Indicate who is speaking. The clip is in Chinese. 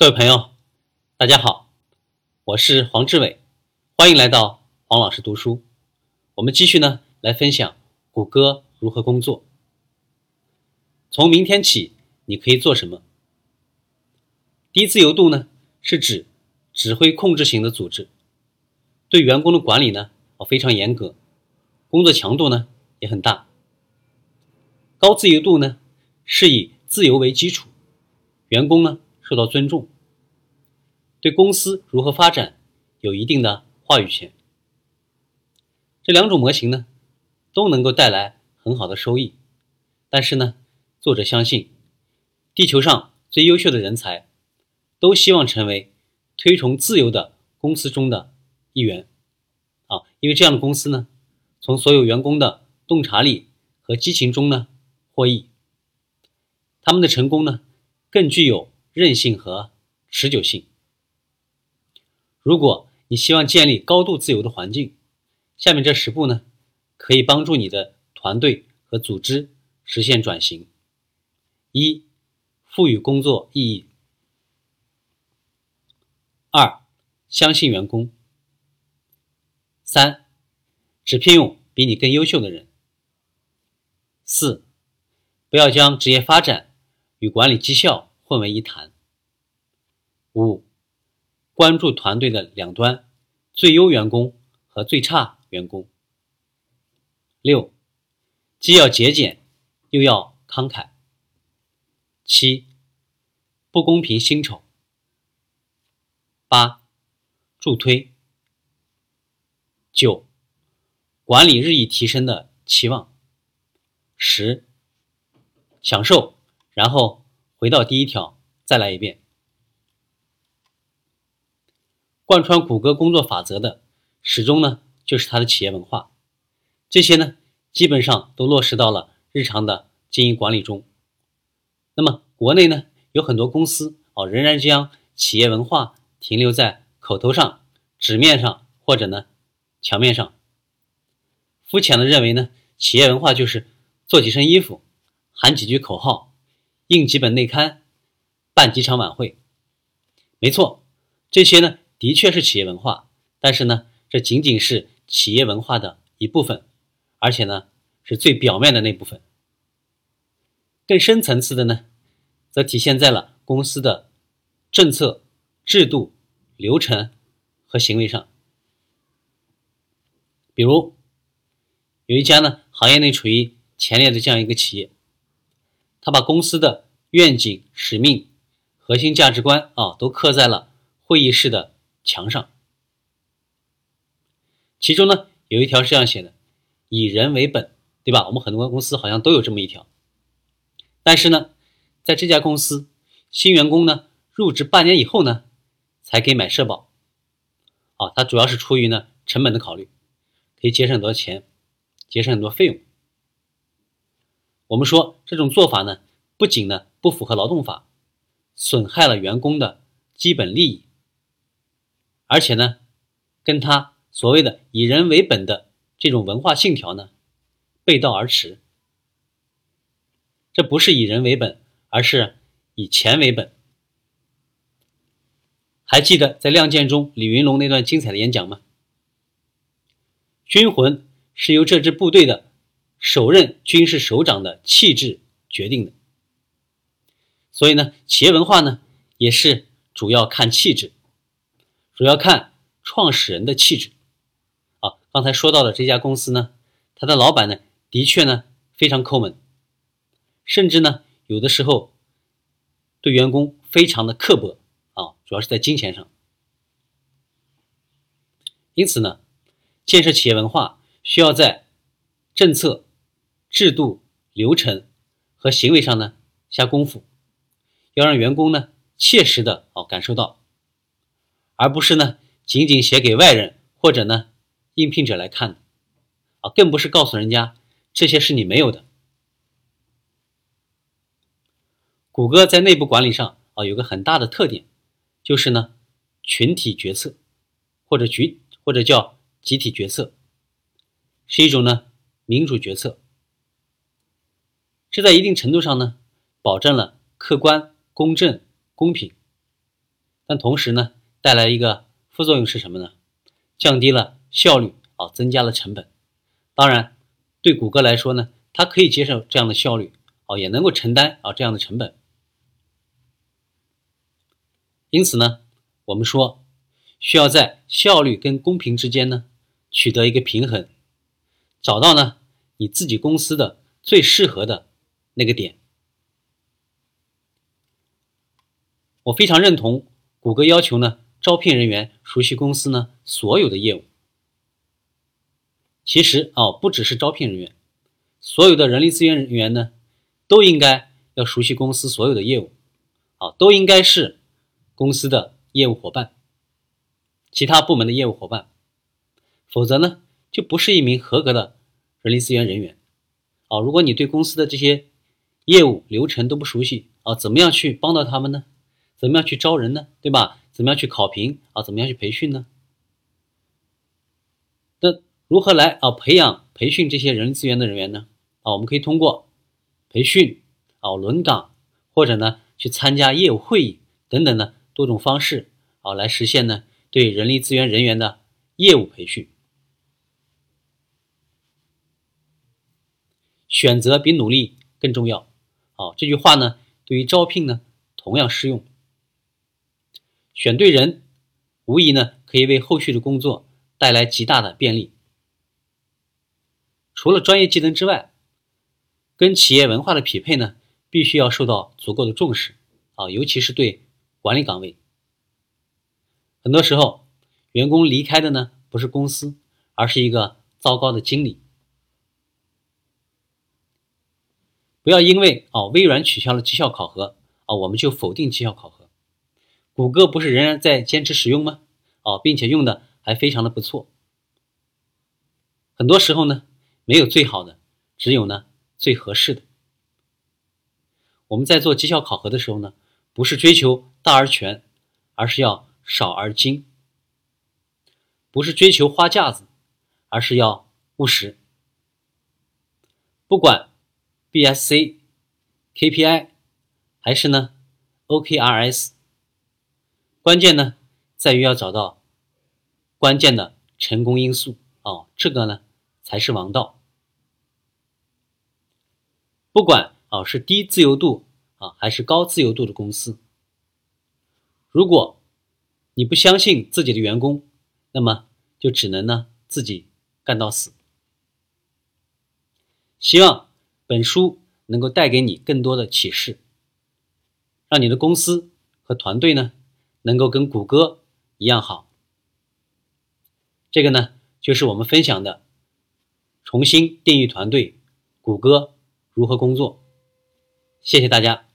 Speaker 1: 各位朋友，大家好，我是黄志伟，欢迎来到黄老师读书。我们继续呢来分享谷歌如何工作。从明天起，你可以做什么？低自由度呢，是指指挥控制型的组织，对员工的管理呢，哦非常严格，工作强度呢也很大。高自由度呢，是以自由为基础，员工呢受到尊重，对公司如何发展有一定的话语权。这两种模型呢，都能够带来很好的收益，但是呢，作者相信，地球上最优秀的人才，都希望成为推崇自由的公司中的一员，啊，因为这样的公司呢，从所有员工的洞察力和激情中呢获益，他们的成功呢，更具有韧性和持久性。如果你希望建立高度自由的环境，下面这十步呢，可以帮助你的团队和组织实现转型。一、赋予工作意义；二、相信员工；三、只聘用比你更优秀的人；四、不要将职业发展与管理绩效混为一谈；五、关注团队的两端，最优员工和最差。员工六，既要节俭，又要慷慨。七，不公平薪酬。八，助推。九，管理日益提升的期望。十，享受，然后回到第一条，再来一遍。贯穿谷歌工作法则的，始终呢。就是它的企业文化，这些呢，基本上都落实到了日常的经营管理中。那么国内呢，有很多公司哦，仍然将企业文化停留在口头上、纸面上或者呢墙面上，肤浅的认为呢，企业文化就是做几身衣服、喊几句口号、印几本内刊、办几场晚会。没错，这些呢的确是企业文化，但是呢，这仅仅是。企业文化的一部分，而且呢是最表面的那部分。更深层次的呢，则体现在了公司的政策、制度、流程和行为上。比如，有一家呢行业内处于前列的这样一个企业，他把公司的愿景、使命、核心价值观啊都刻在了会议室的墙上。其中呢，有一条是这样写的：“以人为本”，对吧？我们很多公司好像都有这么一条。但是呢，在这家公司，新员工呢入职半年以后呢，才给买社保。啊，它主要是出于呢成本的考虑，可以节省很多钱，节省很多费用。我们说这种做法呢，不仅呢不符合劳动法，损害了员工的基本利益，而且呢，跟他。所谓的以人为本的这种文化信条呢，背道而驰。这不是以人为本，而是以钱为本。还记得在《亮剑》中李云龙那段精彩的演讲吗？军魂是由这支部队的首任军事首长的气质决定的。所以呢，企业文化呢，也是主要看气质，主要看创始人的气质。啊刚才说到的这家公司呢，他的老板呢，的确呢非常抠门，甚至呢有的时候对员工非常的刻薄啊，主要是在金钱上。因此呢，建设企业文化需要在政策、制度、流程和行为上呢下功夫，要让员工呢切实的哦感受到，而不是呢仅仅写给外人或者呢。应聘者来看的，啊，更不是告诉人家这些是你没有的。谷歌在内部管理上啊，有个很大的特点，就是呢，群体决策，或者局或者叫集体决策，是一种呢民主决策。这在一定程度上呢，保证了客观、公正、公平。但同时呢，带来一个副作用是什么呢？降低了效率啊，增加了成本。当然，对谷歌来说呢，它可以接受这样的效率啊，也能够承担啊这样的成本。因此呢，我们说需要在效率跟公平之间呢取得一个平衡，找到呢你自己公司的最适合的那个点。我非常认同谷歌要求呢，招聘人员熟悉公司呢所有的业务。其实啊，不只是招聘人员，所有的人力资源人员呢，都应该要熟悉公司所有的业务，啊，都应该是公司的业务伙伴，其他部门的业务伙伴，否则呢，就不是一名合格的人力资源人员。啊，如果你对公司的这些业务流程都不熟悉，啊，怎么样去帮到他们呢？怎么样去招人呢？对吧？怎么样去考评啊？怎么样去培训呢？那如何来啊培养培训这些人力资源的人员呢？啊，我们可以通过培训啊轮岗，或者呢去参加业务会议等等呢多种方式啊来实现呢对人力资源人员的业务培训。选择比努力更重要。好，这句话呢对于招聘呢同样适用。选对人，无疑呢可以为后续的工作带来极大的便利。除了专业技能之外，跟企业文化的匹配呢，必须要受到足够的重视啊，尤其是对管理岗位。很多时候，员工离开的呢不是公司，而是一个糟糕的经理。不要因为啊微软取消了绩效考核啊，我们就否定绩效考核。谷歌不是仍然在坚持使用吗？哦，并且用的还非常的不错。很多时候呢，没有最好的，只有呢最合适的。我们在做绩效考核的时候呢，不是追求大而全，而是要少而精；不是追求花架子，而是要务实。不管 BSC、KPI 还是呢 OKRS。关键呢，在于要找到关键的成功因素哦，这个呢才是王道。不管啊是低自由度啊还是高自由度的公司，如果你不相信自己的员工，那么就只能呢自己干到死。希望本书能够带给你更多的启示，让你的公司和团队呢。能够跟谷歌一样好，这个呢就是我们分享的重新定义团队，谷歌如何工作。谢谢大家。